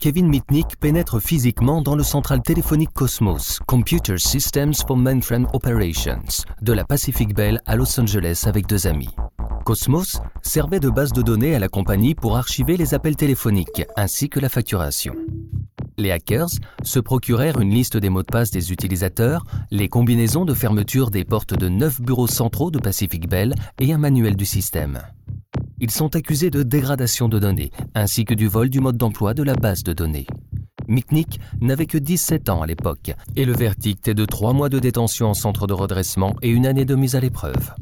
Kevin Mitnick pénètre physiquement dans le central téléphonique Cosmos, Computer Systems for Mainframe Operations, de la Pacific Bell à Los Angeles avec deux amis. Cosmos servait de base de données à la compagnie pour archiver les appels téléphoniques ainsi que la facturation. Les hackers se procurèrent une liste des mots de passe des utilisateurs, les combinaisons de fermeture des portes de neuf bureaux centraux de Pacific Bell et un manuel du système. Ils sont accusés de dégradation de données, ainsi que du vol du mode d'emploi de la base de données. Mitnick n'avait que 17 ans à l'époque, et le verdict est de 3 mois de détention en centre de redressement et une année de mise à l'épreuve.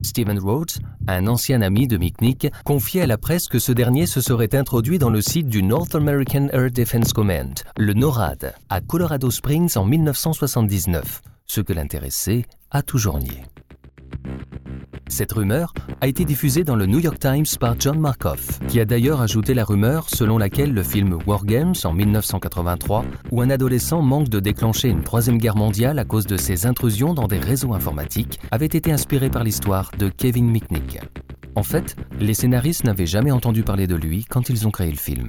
Stephen Rhodes, un ancien ami de Mitnick, confiait à la presse que ce dernier se serait introduit dans le site du North American Air Defense Command, le NORAD, à Colorado Springs en 1979, ce que l'intéressé a toujours nié. Cette rumeur a été diffusée dans le New York Times par John Markoff, qui a d'ailleurs ajouté la rumeur selon laquelle le film War Games en 1983, où un adolescent manque de déclencher une troisième guerre mondiale à cause de ses intrusions dans des réseaux informatiques, avait été inspiré par l'histoire de Kevin Mitnick. En fait, les scénaristes n'avaient jamais entendu parler de lui quand ils ont créé le film.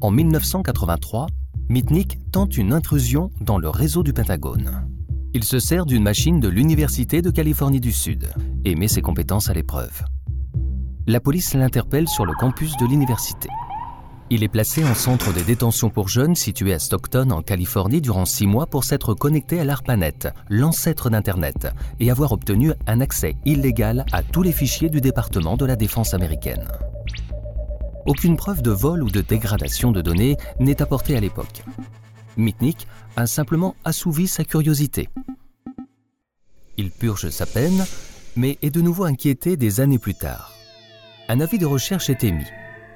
En 1983, Mitnick tente une intrusion dans le réseau du Pentagone. Il se sert d'une machine de l'Université de Californie du Sud et met ses compétences à l'épreuve. La police l'interpelle sur le campus de l'université. Il est placé en centre de détention pour jeunes situé à Stockton, en Californie, durant six mois pour s'être connecté à l'ARPANET, l'ancêtre d'Internet, et avoir obtenu un accès illégal à tous les fichiers du département de la défense américaine. Aucune preuve de vol ou de dégradation de données n'est apportée à l'époque. Mitnick a simplement assouvi sa curiosité. Il purge sa peine, mais est de nouveau inquiété des années plus tard. Un avis de recherche est émis,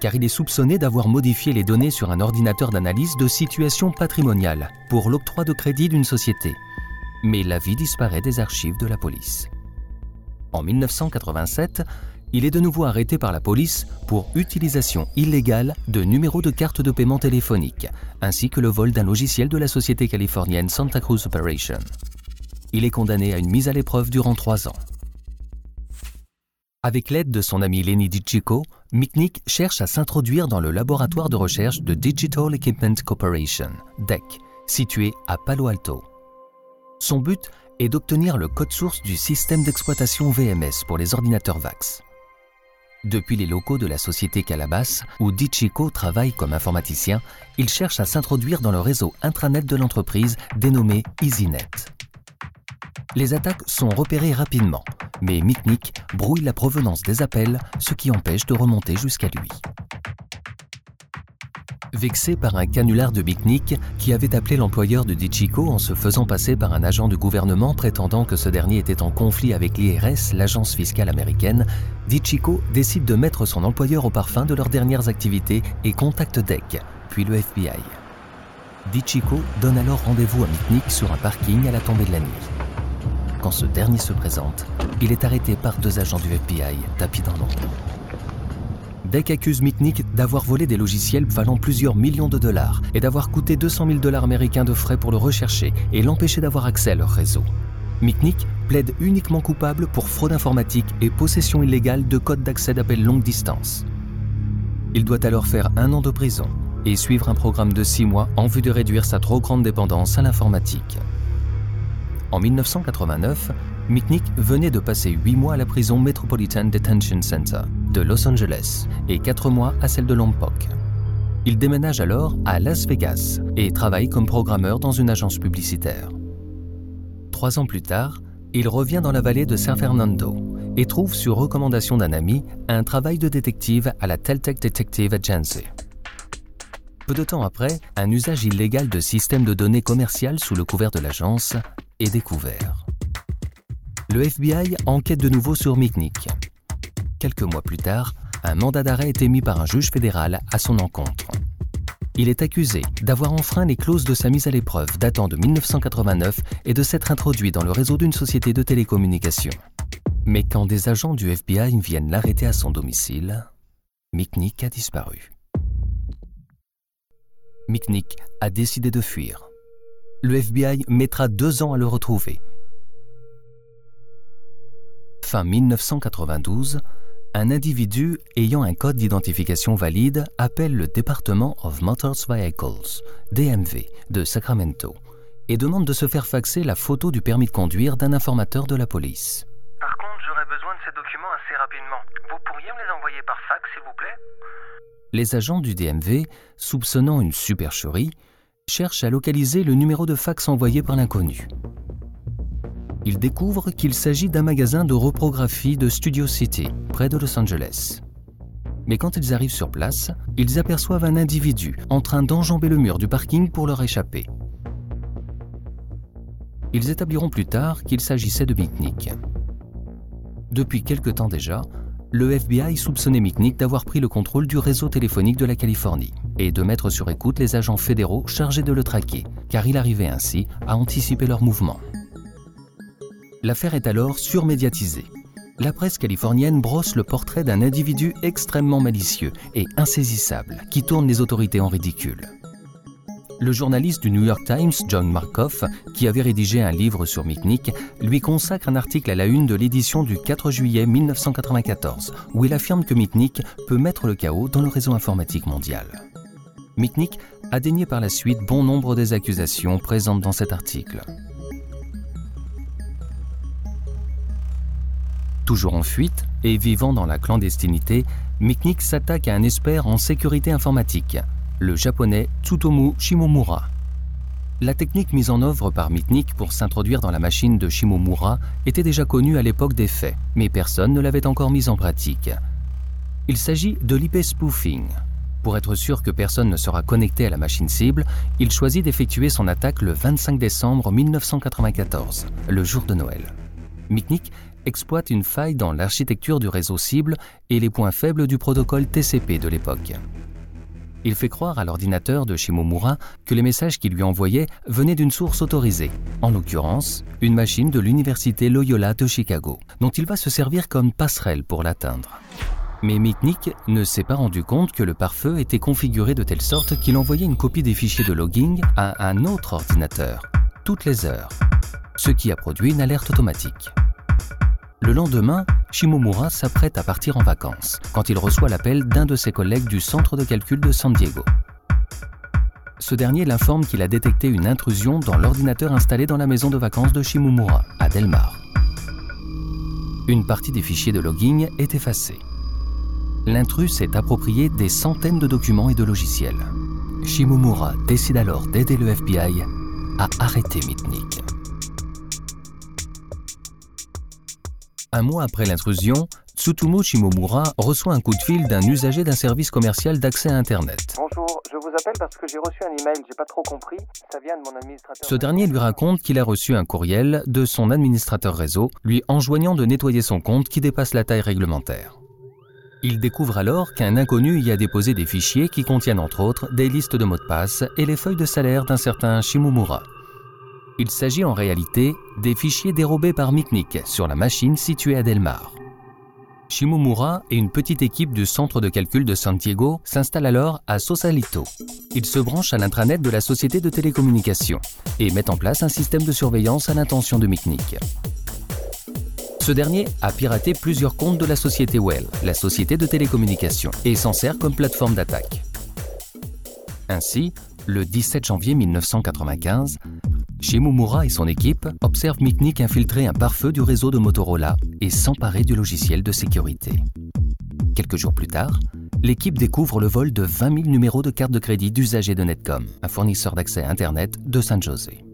car il est soupçonné d'avoir modifié les données sur un ordinateur d'analyse de situation patrimoniale pour l'octroi de crédit d'une société. Mais l'avis disparaît des archives de la police. En 1987, il est de nouveau arrêté par la police pour utilisation illégale de numéros de carte de paiement téléphonique, ainsi que le vol d'un logiciel de la société californienne Santa Cruz Operation. Il est condamné à une mise à l'épreuve durant trois ans. Avec l'aide de son ami Lenny DiCicco, Mitnick cherche à s'introduire dans le laboratoire de recherche de Digital Equipment Corporation, DEC, situé à Palo Alto. Son but est d'obtenir le code source du système d'exploitation VMS pour les ordinateurs VAX. Depuis les locaux de la société Calabas, où DiCicco travaille comme informaticien, il cherche à s'introduire dans le réseau intranet de l'entreprise dénommé EasyNet. Les attaques sont repérées rapidement, mais Mitnick brouille la provenance des appels, ce qui empêche de remonter jusqu'à lui. Vexé par un canular de Mitnick qui avait appelé l'employeur de DiCicco en se faisant passer par un agent du gouvernement prétendant que ce dernier était en conflit avec l'IRS, l'agence fiscale américaine, DiCicco décide de mettre son employeur au parfum de leurs dernières activités et contacte DEC, puis le FBI. DiCicco donne alors rendez-vous à Mitnick sur un parking à la tombée de la nuit. Quand ce dernier se présente, il est arrêté par deux agents du FBI, tapis dans l'ombre. Deck accuse Mitnick d'avoir volé des logiciels valant plusieurs millions de dollars et d'avoir coûté 200 000 dollars américains de frais pour le rechercher et l'empêcher d'avoir accès à leur réseau. Mitnick plaide uniquement coupable pour fraude informatique et possession illégale de codes d'accès d'appel longue distance. Il doit alors faire un an de prison et suivre un programme de six mois en vue de réduire sa trop grande dépendance à l'informatique. En 1989, Mitnick venait de passer huit mois à la prison Metropolitan Detention Center de Los Angeles et quatre mois à celle de Lompoc. Il déménage alors à Las Vegas et travaille comme programmeur dans une agence publicitaire. Trois ans plus tard, il revient dans la vallée de San Fernando et trouve sur recommandation d'un ami un travail de détective à la Teltec Detective Agency. Peu de temps après, un usage illégal de systèmes de données commerciales sous le couvert de l'agence est découvert. Le FBI enquête de nouveau sur Mitnick. Quelques mois plus tard, un mandat d'arrêt est émis par un juge fédéral à son encontre. Il est accusé d'avoir enfreint les clauses de sa mise à l'épreuve datant de 1989 et de s'être introduit dans le réseau d'une société de télécommunications. Mais quand des agents du FBI viennent l'arrêter à son domicile, Mitnick a disparu. Mitnick a décidé de fuir. Le FBI mettra deux ans à le retrouver. Fin 1992, un individu ayant un code d'identification valide appelle le Department of Motors Vehicles, DMV, de Sacramento et demande de se faire faxer la photo du permis de conduire d'un informateur de la police. Par contre, j'aurais besoin de ces documents assez rapidement. Vous pourriez me les envoyer par fax, s'il vous plaît? Les agents du DMV, soupçonnant une supercherie, cherchent à localiser le numéro de fax envoyé par l'inconnu ils découvrent qu'il s'agit d'un magasin de reprographie de Studio City, près de Los Angeles. Mais quand ils arrivent sur place, ils aperçoivent un individu en train d'enjamber le mur du parking pour leur échapper. Ils établiront plus tard qu'il s'agissait de Mitnick. Depuis quelque temps déjà, le FBI soupçonnait Mitnick d'avoir pris le contrôle du réseau téléphonique de la Californie et de mettre sur écoute les agents fédéraux chargés de le traquer, car il arrivait ainsi à anticiper leurs mouvements. L'affaire est alors surmédiatisée. La presse californienne brosse le portrait d'un individu extrêmement malicieux et insaisissable qui tourne les autorités en ridicule. Le journaliste du New York Times, John Markoff, qui avait rédigé un livre sur Mitnick, lui consacre un article à la une de l'édition du 4 juillet 1994, où il affirme que Mitnick peut mettre le chaos dans le réseau informatique mondial. Mitnick a dénié par la suite bon nombre des accusations présentes dans cet article. Toujours en fuite et vivant dans la clandestinité, Miknik s'attaque à un expert en sécurité informatique, le japonais Tsutomu Shimomura. La technique mise en œuvre par Mitnick pour s'introduire dans la machine de Shimomura était déjà connue à l'époque des faits, mais personne ne l'avait encore mise en pratique. Il s'agit de l'IP spoofing. Pour être sûr que personne ne sera connecté à la machine cible, il choisit d'effectuer son attaque le 25 décembre 1994, le jour de Noël. Exploite une faille dans l'architecture du réseau cible et les points faibles du protocole TCP de l'époque. Il fait croire à l'ordinateur de Shimomura que les messages qu'il lui envoyait venaient d'une source autorisée, en l'occurrence une machine de l'université Loyola de Chicago, dont il va se servir comme passerelle pour l'atteindre. Mais Mitnick ne s'est pas rendu compte que le pare-feu était configuré de telle sorte qu'il envoyait une copie des fichiers de logging à un autre ordinateur, toutes les heures, ce qui a produit une alerte automatique. Le lendemain, Shimomura s'apprête à partir en vacances quand il reçoit l'appel d'un de ses collègues du centre de calcul de San Diego. Ce dernier l'informe qu'il a détecté une intrusion dans l'ordinateur installé dans la maison de vacances de Shimomura, à Delmar. Une partie des fichiers de logging est effacée. L'intrus s'est approprié des centaines de documents et de logiciels. Shimomura décide alors d'aider le FBI à arrêter Mitnick. Un mois après l'intrusion, Tsutomu Shimomura reçoit un coup de fil d'un usager d'un service commercial d'accès à Internet. Bonjour, je vous appelle parce que j'ai reçu un email, j'ai pas trop compris. Ça vient de mon administrateur. Ce dernier lui raconte qu'il a reçu un courriel de son administrateur réseau, lui enjoignant de nettoyer son compte qui dépasse la taille réglementaire. Il découvre alors qu'un inconnu y a déposé des fichiers qui contiennent entre autres des listes de mots de passe et les feuilles de salaire d'un certain Shimomura. Il s'agit en réalité des fichiers dérobés par Mitnick sur la machine située à Delmar. Shimomura et une petite équipe du centre de calcul de Santiago s'installent alors à Sosalito. Ils se branchent à l'intranet de la société de télécommunications et mettent en place un système de surveillance à l'intention de Mitnick. Ce dernier a piraté plusieurs comptes de la société Well, la société de télécommunications, et s'en sert comme plateforme d'attaque. Ainsi, le 17 janvier 1995, Shimomura et son équipe observent Mitnick infiltrer un pare-feu du réseau de Motorola et s'emparer du logiciel de sécurité. Quelques jours plus tard, l'équipe découvre le vol de 20 000 numéros de cartes de crédit d'usagers de Netcom, un fournisseur d'accès Internet de San José.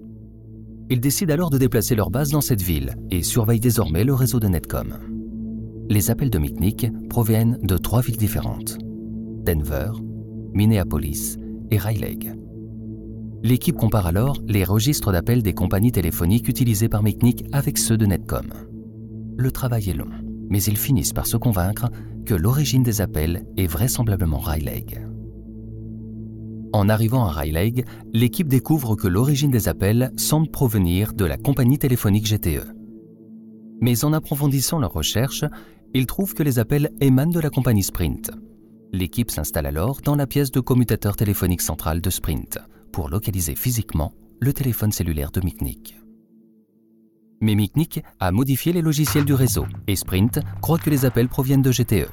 Ils décident alors de déplacer leur base dans cette ville et surveillent désormais le réseau de Netcom. Les appels de Mitnick proviennent de trois villes différentes Denver, Minneapolis et Raleigh. L'équipe compare alors les registres d'appels des compagnies téléphoniques utilisées par Mitnick avec ceux de Netcom. Le travail est long, mais ils finissent par se convaincre que l'origine des appels est vraisemblablement Raleigh. En arrivant à Raleigh, l'équipe découvre que l'origine des appels semble provenir de la compagnie téléphonique GTE. Mais en approfondissant leurs recherches, ils trouvent que les appels émanent de la compagnie Sprint. L'équipe s'installe alors dans la pièce de commutateur téléphonique central de Sprint pour localiser physiquement le téléphone cellulaire de Mitnick. Mais Mitnick a modifié les logiciels du réseau et Sprint croit que les appels proviennent de GTE.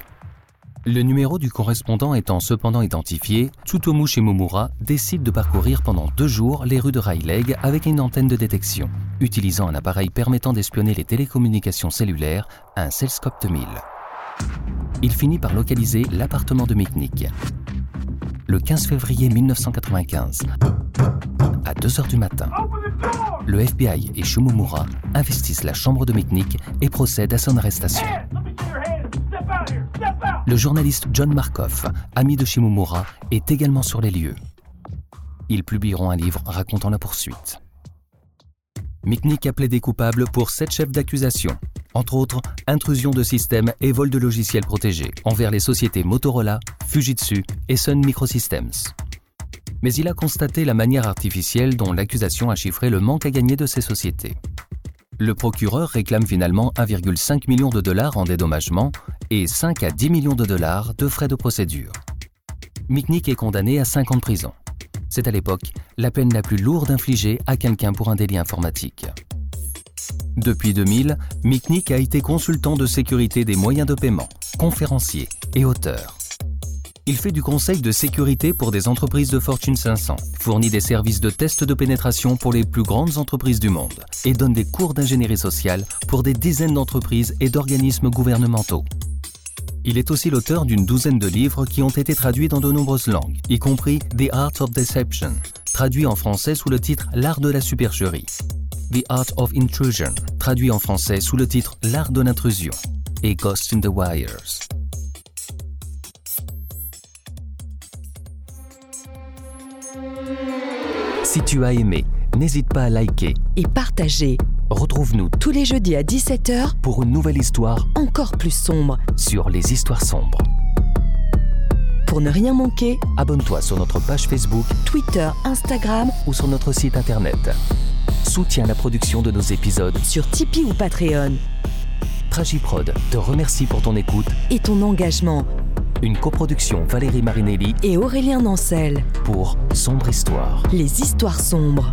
Le numéro du correspondant étant cependant identifié, Tsutomu Shimomura décide de parcourir pendant deux jours les rues de Raleigh avec une antenne de détection, utilisant un appareil permettant d'espionner les télécommunications cellulaires, un Cellscope 2000. Il finit par localiser l'appartement de Mitnick. Le 15 février 1995, à 2 h du matin, le FBI et Shimomura investissent la chambre de Mitnick et procèdent à son arrestation. Le journaliste John Markoff, ami de Shimomura, est également sur les lieux. Ils publieront un livre racontant la poursuite. Mitnick a plaidé coupable pour sept chefs d'accusation, entre autres intrusion de systèmes et vol de logiciels protégés envers les sociétés Motorola, Fujitsu et Sun Microsystems. Mais il a constaté la manière artificielle dont l'accusation a chiffré le manque à gagner de ces sociétés. Le procureur réclame finalement 1,5 million de dollars en dédommagement et 5 à 10 millions de dollars de frais de procédure. Mitnick est condamné à 5 ans de prison. C'est à l'époque la peine la plus lourde infligée à quelqu'un pour un délit informatique. Depuis 2000, Mitnick a été consultant de sécurité des moyens de paiement, conférencier et auteur. Il fait du conseil de sécurité pour des entreprises de Fortune 500, fournit des services de test de pénétration pour les plus grandes entreprises du monde et donne des cours d'ingénierie sociale pour des dizaines d'entreprises et d'organismes gouvernementaux. Il est aussi l'auteur d'une douzaine de livres qui ont été traduits dans de nombreuses langues, y compris The Art of Deception, traduit en français sous le titre L'art de la supercherie, The Art of Intrusion, traduit en français sous le titre L'art de l'intrusion, et Ghost in the Wires. Si tu as aimé, n'hésite pas à liker. Et partagez Retrouve-nous tous les jeudis à 17h pour une nouvelle histoire encore plus sombre. sur les histoires sombres. Pour ne rien manquer, Abonne-toi sur notre page Facebook Twitter, Instagram, ou sur notre site internet. Soutiens la production de nos épisodes. sur Tipeee ou Patreon. Tragiprod te remercie pour ton écoute. Et ton engagement. Une coproduction Valérie Marinelli Et Aurélien Nancel. pour Sombre Histoire. Les histoires sombres.